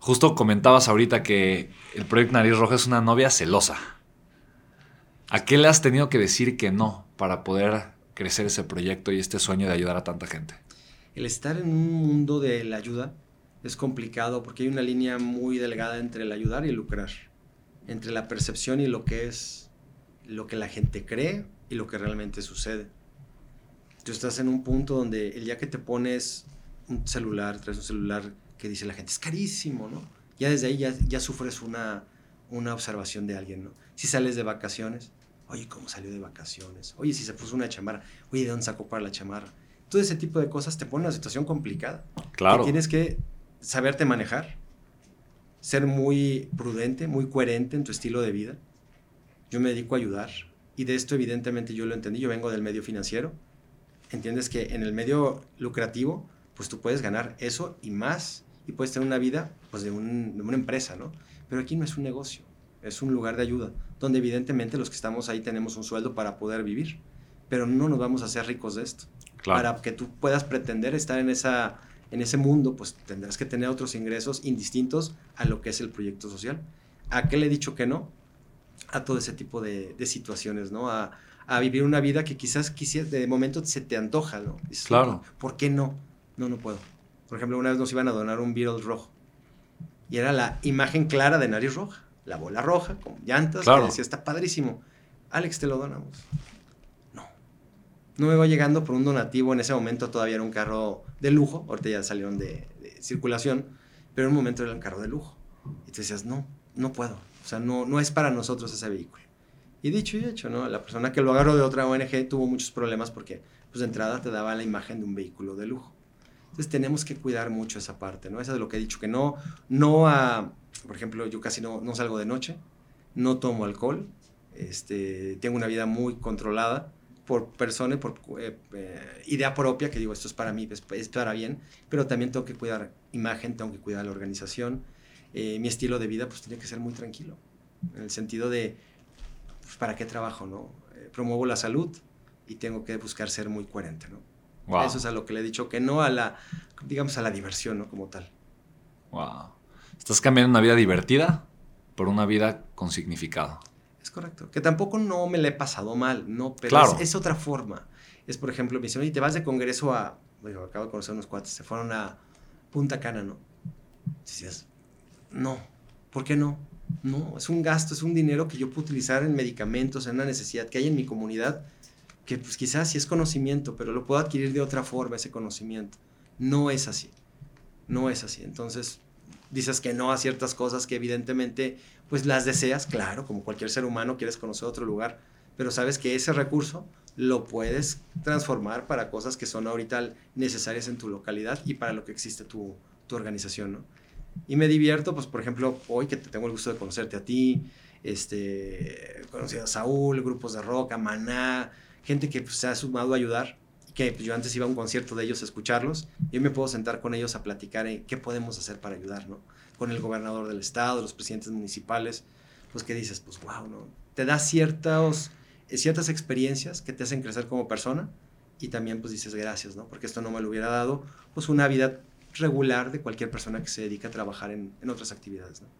Justo comentabas ahorita que el proyecto Nariz Roja es una novia celosa. ¿A qué le has tenido que decir que no para poder crecer ese proyecto y este sueño de ayudar a tanta gente? El estar en un mundo de la ayuda es complicado porque hay una línea muy delgada entre el ayudar y el lucrar, entre la percepción y lo que es lo que la gente cree y lo que realmente sucede. Tú estás en un punto donde el día que te pones un celular, traes un celular que dice la gente, es carísimo, ¿no? Ya desde ahí ya, ya sufres una, una observación de alguien, ¿no? Si sales de vacaciones, oye, ¿cómo salió de vacaciones? Oye, si se puso una chamarra, oye, ¿de dónde sacó para la chamarra? Todo ese tipo de cosas te pone en una situación complicada. Claro. tienes que saberte manejar, ser muy prudente, muy coherente en tu estilo de vida. Yo me dedico a ayudar y de esto evidentemente yo lo entendí, yo vengo del medio financiero. Entiendes que en el medio lucrativo, pues tú puedes ganar eso y más y puedes tener una vida pues de, un, de una empresa, ¿no? Pero aquí no es un negocio, es un lugar de ayuda, donde evidentemente los que estamos ahí tenemos un sueldo para poder vivir, pero no nos vamos a hacer ricos de esto. Claro. Para que tú puedas pretender estar en esa en ese mundo, pues tendrás que tener otros ingresos indistintos a lo que es el proyecto social. ¿A qué le he dicho que no? A todo ese tipo de, situaciones, ¿no? A, vivir una vida que quizás, quizás de momento se te antoja, ¿no? claro. ¿Por qué no? No, no puedo. Por ejemplo, una vez nos iban a donar un Beetle rojo. Y era la imagen clara de nariz roja. La bola roja, con llantas, claro. que decía, está padrísimo. Alex, te lo donamos no me va llegando por un donativo. En ese momento todavía era un carro de lujo, ahorita ya salieron de, circulación, pero en un momento era un carro de lujo. Y te decías, no, no puedo. O sea, no, no es para nosotros ese vehículo. Y dicho y hecho, ¿no? La persona que lo agarró de otra ONG tuvo muchos problemas porque, pues, de entrada te daba la imagen de un vehículo de lujo. Entonces tenemos que cuidar mucho esa parte, ¿no? Eso es lo que he dicho, que no, no a, por ejemplo, yo casi no, no salgo de noche, no tomo alcohol, este, tengo una vida muy controlada, por persona, por eh, eh, idea propia, que digo, esto es para mí, es, para bien, pero también tengo que cuidar imagen, tengo que cuidar la organización. Eh, mi estilo de vida, pues tiene que ser muy tranquilo, en el sentido de, pues, ¿para qué trabajo, no? promuevo la salud y tengo que buscar ser muy coherente, ¿no? Eso es a lo que le he dicho, que no a la, digamos, a la diversión, ¿no? Como tal. Wow. Estás cambiando una vida divertida por una vida con significado. Es correcto. Que tampoco no me le he pasado mal, no, pero es, otra forma. Es, por ejemplo, me dicen, oye, te vas de congreso a. Bueno, acabo de conocer unos cuates, se fueron a Punta Cana, ¿no? Decías, no, ¿por qué no? No, es un gasto, es un dinero que yo puedo utilizar en medicamentos, en una necesidad que hay en mi comunidad, que pues quizás sí es conocimiento, pero lo puedo adquirir de otra forma, ese conocimiento. No es así, no es así. Entonces, dices que no a ciertas cosas que evidentemente pues las deseas, claro, como cualquier ser humano quieres conocer otro lugar, pero sabes que ese recurso lo puedes transformar para cosas que son ahorita necesarias en tu localidad y para lo que existe tu, tu organización, ¿no? Y me divierto, pues por ejemplo, hoy que tengo el gusto de conocerte a ti, este, conocido a Saúl, grupos de rock, a Maná, gente que pues, se ha sumado a ayudar, que pues, yo antes iba a un concierto de ellos a escucharlos, y hoy me puedo sentar con ellos a platicar en qué podemos hacer para ayudar, ¿no? Con el gobernador del estado, los presidentes municipales, pues que dices, pues wow, ¿no? Te da ciertas, ciertas experiencias que te hacen crecer como persona y también pues dices gracias, ¿no? Porque esto no me lo hubiera dado pues una vida regular de cualquier persona que se dedica a trabajar en, en otras actividades, ¿no?